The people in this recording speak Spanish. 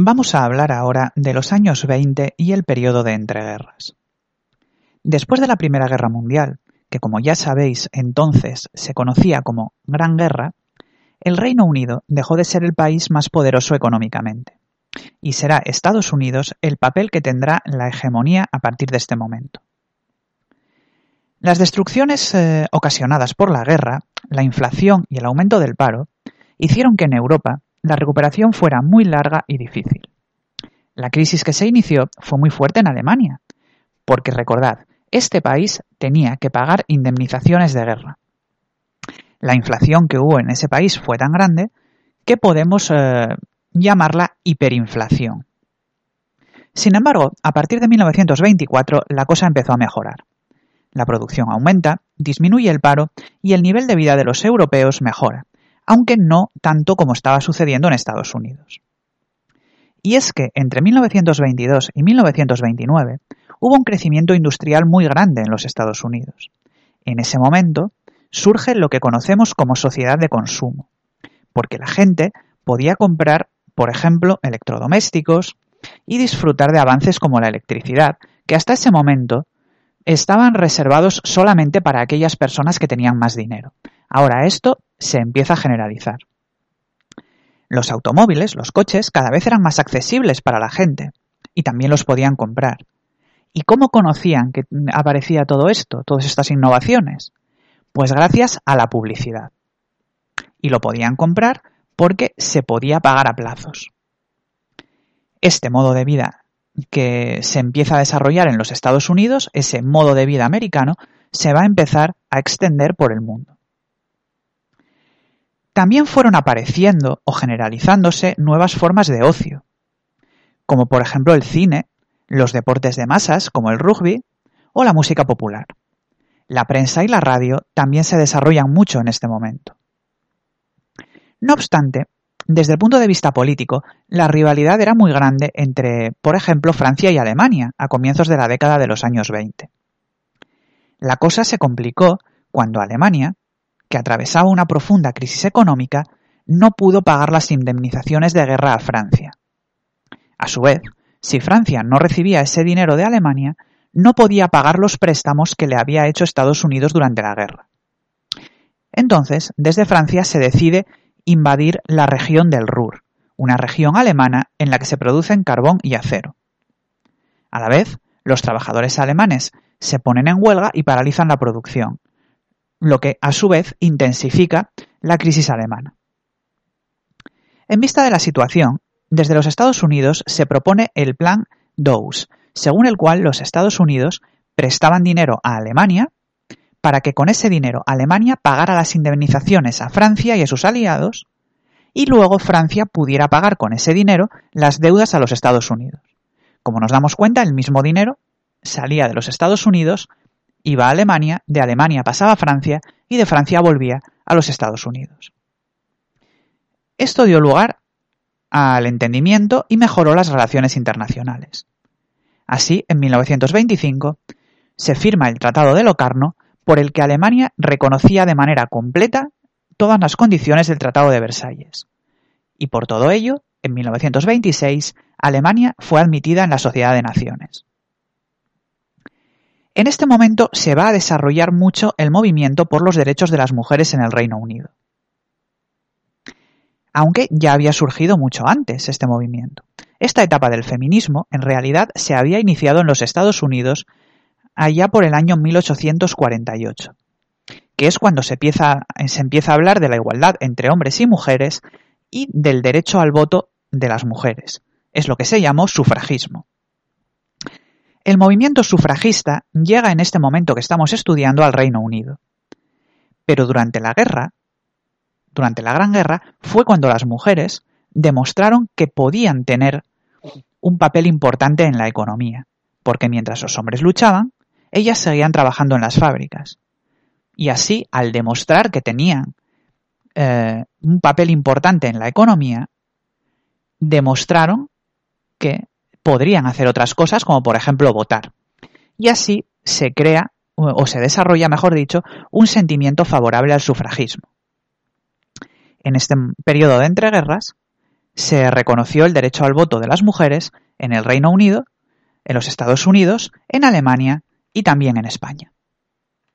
Vamos a hablar ahora de los años 20 y el periodo de entreguerras. Después de la Primera Guerra Mundial, que como ya sabéis entonces se conocía como Gran Guerra, el Reino Unido dejó de ser el país más poderoso económicamente, y será Estados Unidos el papel que tendrá la hegemonía a partir de este momento. Las destrucciones eh, ocasionadas por la guerra, la inflación y el aumento del paro hicieron que en Europa la recuperación fuera muy larga y difícil. La crisis que se inició fue muy fuerte en Alemania, porque recordad, este país tenía que pagar indemnizaciones de guerra. La inflación que hubo en ese país fue tan grande que podemos eh, llamarla hiperinflación. Sin embargo, a partir de 1924 la cosa empezó a mejorar. La producción aumenta, disminuye el paro y el nivel de vida de los europeos mejora, aunque no tanto como estaba sucediendo en Estados Unidos. Y es que entre 1922 y 1929 hubo un crecimiento industrial muy grande en los Estados Unidos. En ese momento surge lo que conocemos como sociedad de consumo, porque la gente podía comprar, por ejemplo, electrodomésticos y disfrutar de avances como la electricidad, que hasta ese momento estaban reservados solamente para aquellas personas que tenían más dinero. Ahora esto se empieza a generalizar. Los automóviles, los coches, cada vez eran más accesibles para la gente y también los podían comprar. ¿Y cómo conocían que aparecía todo esto, todas estas innovaciones? Pues gracias a la publicidad. Y lo podían comprar porque se podía pagar a plazos. Este modo de vida que se empieza a desarrollar en los Estados Unidos, ese modo de vida americano, se va a empezar a extender por el mundo. También fueron apareciendo o generalizándose nuevas formas de ocio, como por ejemplo el cine, los deportes de masas como el rugby o la música popular. La prensa y la radio también se desarrollan mucho en este momento. No obstante, desde el punto de vista político, la rivalidad era muy grande entre, por ejemplo, Francia y Alemania a comienzos de la década de los años 20. La cosa se complicó cuando Alemania, que atravesaba una profunda crisis económica, no pudo pagar las indemnizaciones de guerra a Francia. A su vez, si Francia no recibía ese dinero de Alemania, no podía pagar los préstamos que le había hecho Estados Unidos durante la guerra. Entonces, desde Francia se decide invadir la región del Ruhr, una región alemana en la que se producen carbón y acero. A la vez, los trabajadores alemanes se ponen en huelga y paralizan la producción, lo que a su vez intensifica la crisis alemana. En vista de la situación, desde los Estados Unidos se propone el plan Dawes, según el cual los Estados Unidos prestaban dinero a Alemania para que con ese dinero Alemania pagara las indemnizaciones a Francia y a sus aliados y luego Francia pudiera pagar con ese dinero las deudas a los Estados Unidos. Como nos damos cuenta, el mismo dinero salía de los Estados Unidos iba a Alemania, de Alemania pasaba a Francia y de Francia volvía a los Estados Unidos. Esto dio lugar al entendimiento y mejoró las relaciones internacionales. Así, en 1925, se firma el Tratado de Locarno por el que Alemania reconocía de manera completa todas las condiciones del Tratado de Versalles. Y por todo ello, en 1926, Alemania fue admitida en la Sociedad de Naciones. En este momento se va a desarrollar mucho el movimiento por los derechos de las mujeres en el Reino Unido. Aunque ya había surgido mucho antes este movimiento. Esta etapa del feminismo en realidad se había iniciado en los Estados Unidos allá por el año 1848, que es cuando se empieza, a hablar de la igualdad entre hombres y mujeres y del derecho al voto de las mujeres. Es lo que se llamó sufragismo. El movimiento sufragista llega en este momento que estamos estudiando al Reino Unido. Pero durante la guerra, durante la Gran Guerra, fue cuando las mujeres demostraron que podían tener un papel importante en la economía, porque mientras los hombres luchaban, ellas seguían trabajando en las fábricas. Y así, al demostrar que tenían eh, un papel importante en la economía, demostraron que podrían hacer otras cosas, como por ejemplo votar. Y así se crea, o se desarrolla, mejor dicho, un sentimiento favorable al sufragismo. En este periodo de entreguerras, se reconoció el derecho al voto de las mujeres en el Reino Unido, en los Estados Unidos, en Alemania y también en España.